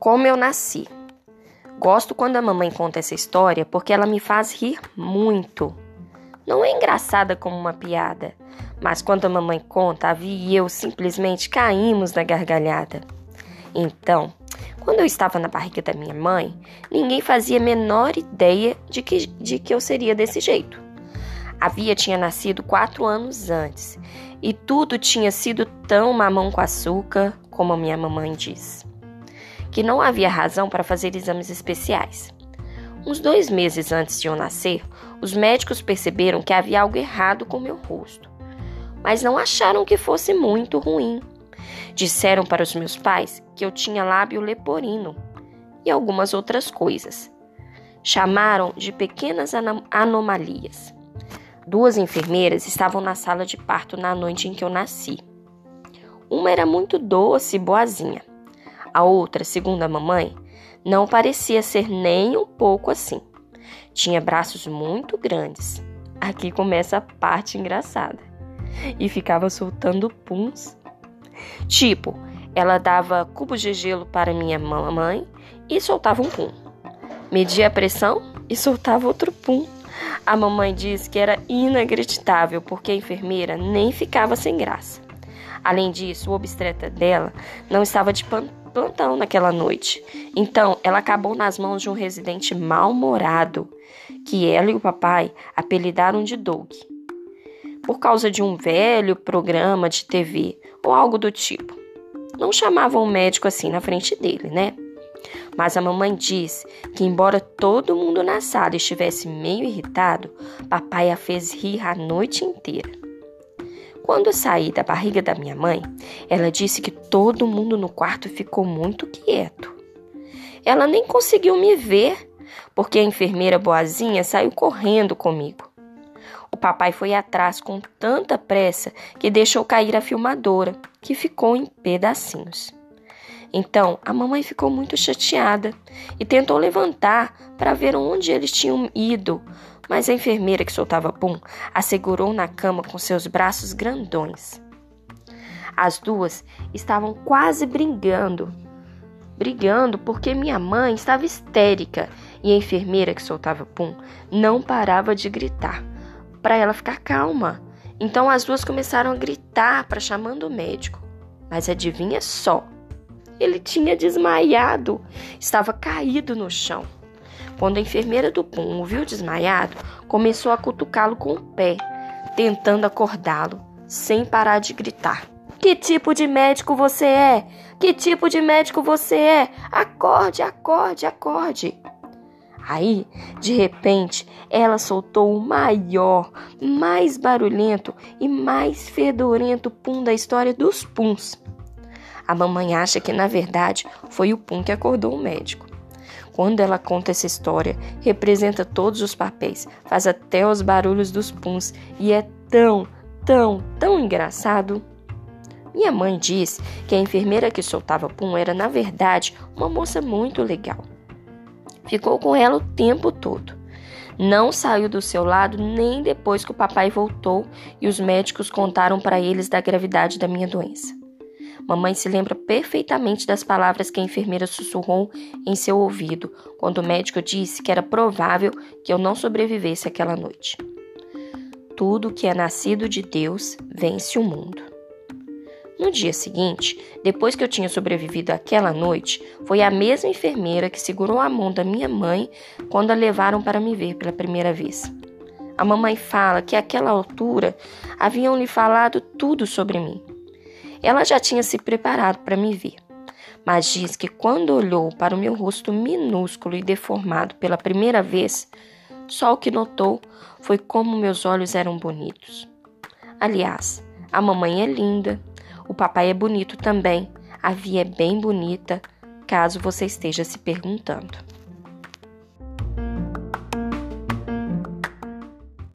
Como eu nasci. Gosto quando a mamãe conta essa história porque ela me faz rir muito. Não é engraçada como uma piada, mas quando a mamãe conta, a Vi e eu simplesmente caímos na gargalhada. Então, quando eu estava na barriga da minha mãe, ninguém fazia a menor ideia de que, de que eu seria desse jeito. A Via tinha nascido quatro anos antes e tudo tinha sido tão mamão com açúcar, como a minha mamãe diz que não havia razão para fazer exames especiais. Uns dois meses antes de eu nascer, os médicos perceberam que havia algo errado com meu rosto, mas não acharam que fosse muito ruim. Disseram para os meus pais que eu tinha lábio leporino e algumas outras coisas. Chamaram de pequenas anomalias. Duas enfermeiras estavam na sala de parto na noite em que eu nasci. Uma era muito doce e boazinha. A outra, segundo a mamãe, não parecia ser nem um pouco assim. Tinha braços muito grandes. Aqui começa a parte engraçada. E ficava soltando puns. Tipo, ela dava cubos de gelo para minha mamãe e soltava um pum. Media a pressão e soltava outro pum. A mamãe disse que era inacreditável porque a enfermeira nem ficava sem graça. Além disso, o obstetra dela não estava de plantão naquela noite. Então, ela acabou nas mãos de um residente mal-humorado, que ela e o papai apelidaram de Doug, por causa de um velho programa de TV ou algo do tipo. Não chamavam o médico assim na frente dele, né? Mas a mamãe diz que, embora todo mundo na sala estivesse meio irritado, papai a fez rir a noite inteira. Quando saí da barriga da minha mãe, ela disse que todo mundo no quarto ficou muito quieto. Ela nem conseguiu me ver, porque a enfermeira boazinha saiu correndo comigo. O papai foi atrás com tanta pressa que deixou cair a filmadora, que ficou em pedacinhos. Então a mamãe ficou muito chateada e tentou levantar para ver onde eles tinham ido, mas a enfermeira que soltava pum a segurou na cama com seus braços grandões. As duas estavam quase brigando, brigando porque minha mãe estava histérica e a enfermeira que soltava pum não parava de gritar para ela ficar calma. Então as duas começaram a gritar para chamando o médico. Mas adivinha só? Ele tinha desmaiado, estava caído no chão. Quando a enfermeira do Pum o viu desmaiado, começou a cutucá-lo com o pé, tentando acordá-lo, sem parar de gritar. Que tipo de médico você é? Que tipo de médico você é? Acorde, acorde, acorde. Aí, de repente, ela soltou o maior, mais barulhento e mais fedorento pum da história dos puns. A mamãe acha que, na verdade, foi o pum que acordou o médico. Quando ela conta essa história, representa todos os papéis, faz até os barulhos dos puns e é tão, tão, tão engraçado. Minha mãe diz que a enfermeira que soltava pum era, na verdade, uma moça muito legal. Ficou com ela o tempo todo. Não saiu do seu lado nem depois que o papai voltou e os médicos contaram para eles da gravidade da minha doença. Mamãe se lembra perfeitamente das palavras que a enfermeira sussurrou em seu ouvido quando o médico disse que era provável que eu não sobrevivesse aquela noite. Tudo que é nascido de Deus vence o mundo. No dia seguinte, depois que eu tinha sobrevivido àquela noite, foi a mesma enfermeira que segurou a mão da minha mãe quando a levaram para me ver pela primeira vez. A mamãe fala que àquela altura haviam lhe falado tudo sobre mim ela já tinha se preparado para me ver, mas diz que quando olhou para o meu rosto minúsculo e deformado pela primeira vez, só o que notou foi como meus olhos eram bonitos. Aliás, a mamãe é linda, o papai é bonito também, a Via é bem bonita, caso você esteja se perguntando.